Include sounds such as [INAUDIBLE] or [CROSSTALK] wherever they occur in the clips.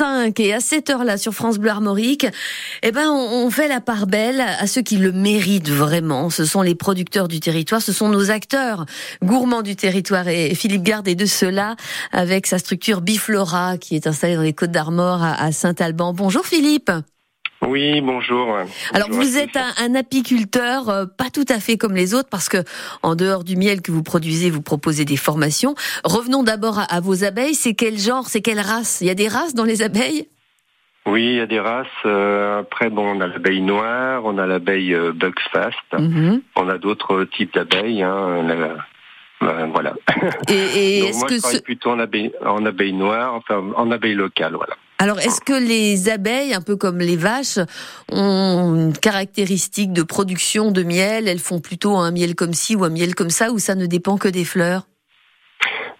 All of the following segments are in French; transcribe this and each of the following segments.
7h05 et à cette heure-là sur France Bleu Armorique, eh ben, on, on, fait la part belle à ceux qui le méritent vraiment. Ce sont les producteurs du territoire, ce sont nos acteurs gourmands du territoire. Et Philippe Garde est de cela avec sa structure Biflora qui est installée dans les Côtes d'Armor à Saint-Alban. Bonjour Philippe. Oui, bonjour. Alors vous êtes un, apiculteur euh, pas tout à fait comme les autres parce que en dehors du miel que vous produisez, vous proposez des formations. Revenons d'abord à, vos abeilles. C'est quel genre, c'est quelle race? Il y a des races dans les abeilles? Oui, il y a des races. Euh, après, bon, on a l'abeille noire, on a l'abeille euh, Bugsfast, mhm. on a d'autres types d'abeilles. Hein, voilà. Et, [LAUGHS] est-ce moi, que je travaille plutôt en abeille, en abeille noire, enfin en abeille locale, voilà. Alors, est-ce que les abeilles, un peu comme les vaches, ont une caractéristique de production de miel? Elles font plutôt un miel comme ci ou un miel comme ça, ou ça ne dépend que des fleurs?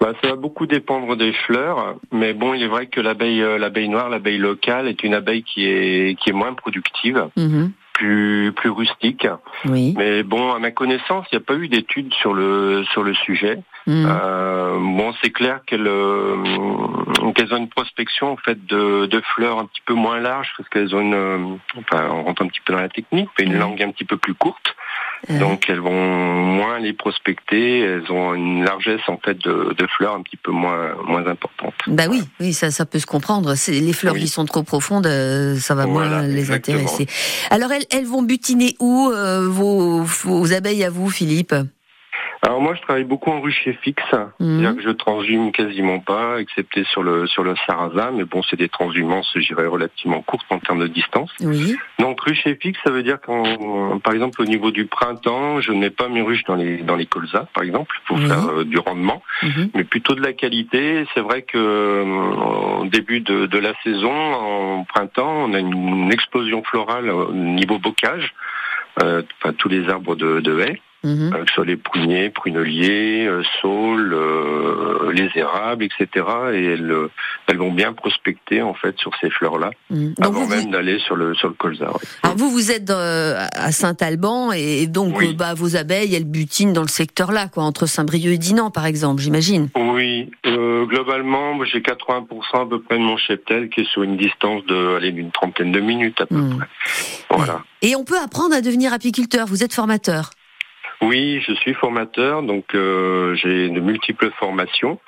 Bah, ça va beaucoup dépendre des fleurs, mais bon, il est vrai que l'abeille, euh, l'abeille noire, l'abeille locale, est une abeille qui est qui est moins productive. Mhm plus plus rustique. Oui. Mais bon, à ma connaissance, il n'y a pas eu d'études sur le sur le sujet. Hmm. Euh, bon, c'est clair qu'elles euh, qu'elles ont une prospection en fait de, de fleurs un petit peu moins large parce qu'elles ont une, euh, enfin, on rentre un petit peu dans la technique, mais une langue un petit peu plus courte. Donc elles vont moins les prospecter, elles ont une largesse en fait de, de fleurs un petit peu moins moins importante. Bah oui, oui, ça ça peut se comprendre. Les fleurs qui sont trop profondes, ça va moins les intéresser. Alors elles elles vont butiner où euh, vos, vos abeilles à vous, Philippe? Alors moi, je travaille beaucoup en rucher fixe, mhm. c'est-à-dire que je transhume quasiment pas, excepté sur le sur le sarrasin, mais bon, c'est des transhumances, j'irais relativement courtes en termes de distance. Oui. Donc rucher fixe, ça veut dire qu'en, par exemple, au niveau du printemps, je ne mets pas mes ruches dans les dans les colzas, par exemple, pour faire euh, du rendement, mhm. mais plutôt de la qualité. C'est vrai que euh, au début de, de la saison, en printemps, on a une explosion florale au niveau bocage, euh, enfin tous les arbres de, de haies. Euh, que ce soit les pruniers, pruneliers, euh, saules, euh, les érables, etc. Et elles, elles vont bien prospecter en fait sur ces fleurs-là, mhm. avant même d'aller sur le sur le colza. Alors vous, vous êtes à Saint-Alban et donc bah, vos abeilles, elles butinent dans le secteur-là, quoi, entre Saint-Brieuc et Dinan, par exemple, j'imagine. Oui, globalement, j'ai 80% à peu près de mon cheptel qui est sur une distance de, allez, d'une trentaine de minutes à peu mhm. près. Voilà. Et on peut apprendre à devenir apiculteur. Vous êtes formateur. Oui, je suis formateur, donc euh, j'ai de multiples formations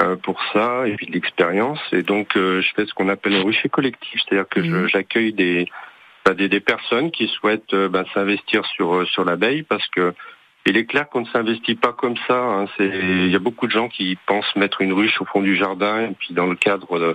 euh, pour ça et puis de l'expérience. Et donc euh, je fais ce qu'on appelle un rucher collectif, c'est-à-dire que mmh. j'accueille bah, des, des, personnes qui souhaitent bah, s'investir sur sur l'abeille parce que il est clair qu'on ne s'investit pas comme ça. Hein. Il y a beaucoup de gens qui pensent mettre une ruche au fond du jardin et puis dans le cadre de,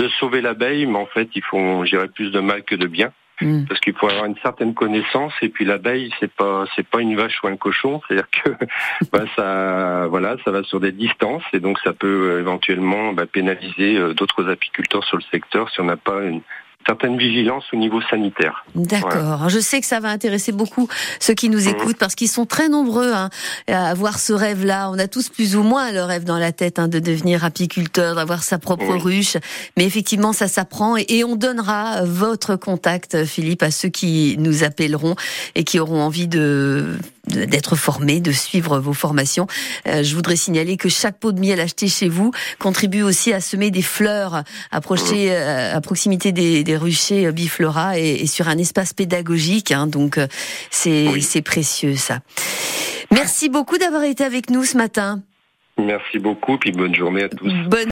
de sauver l'abeille, mais en fait ils font, j'irais, plus de mal que de bien. Mm. Parce qu'il faut avoir une certaine connaissance et puis l'abeille c'est pas c'est pas une vache ou un cochon, c'est-à-dire que [LAUGHS] bah, ça voilà ça va sur des distances et donc ça peut euh, éventuellement bah, pénaliser euh, d'autres apiculteurs sur le secteur si on n'a pas une, certaine vigilance au niveau sanitaire. D'accord. Je sais que ça va intéresser beaucoup ceux qui nous mhm. écoutent parce qu'ils sont très nombreux hein, à avoir ce rêve-là. On a tous plus ou moins le rêve dans la tête hein, de devenir apiculteur, d'avoir sa propre ruche. Mais effectivement, ça s'apprend et, on donnera votre contact, Philippe, à ceux qui nous appelleront et qui auront envie de d'être formés, de suivre vos formations. Euh, je voudrais signaler que chaque pot de miel acheté chez vous contribue aussi à semer des fleurs approcher, euh, à proximité des, des ruchers Biflora et, et, sur un espace pédagogique. Hein, donc euh, c'est c'est précieux ça. Merci beaucoup d'avoir été avec nous ce matin. Merci beaucoup, puis bonne journée à tous. Bonne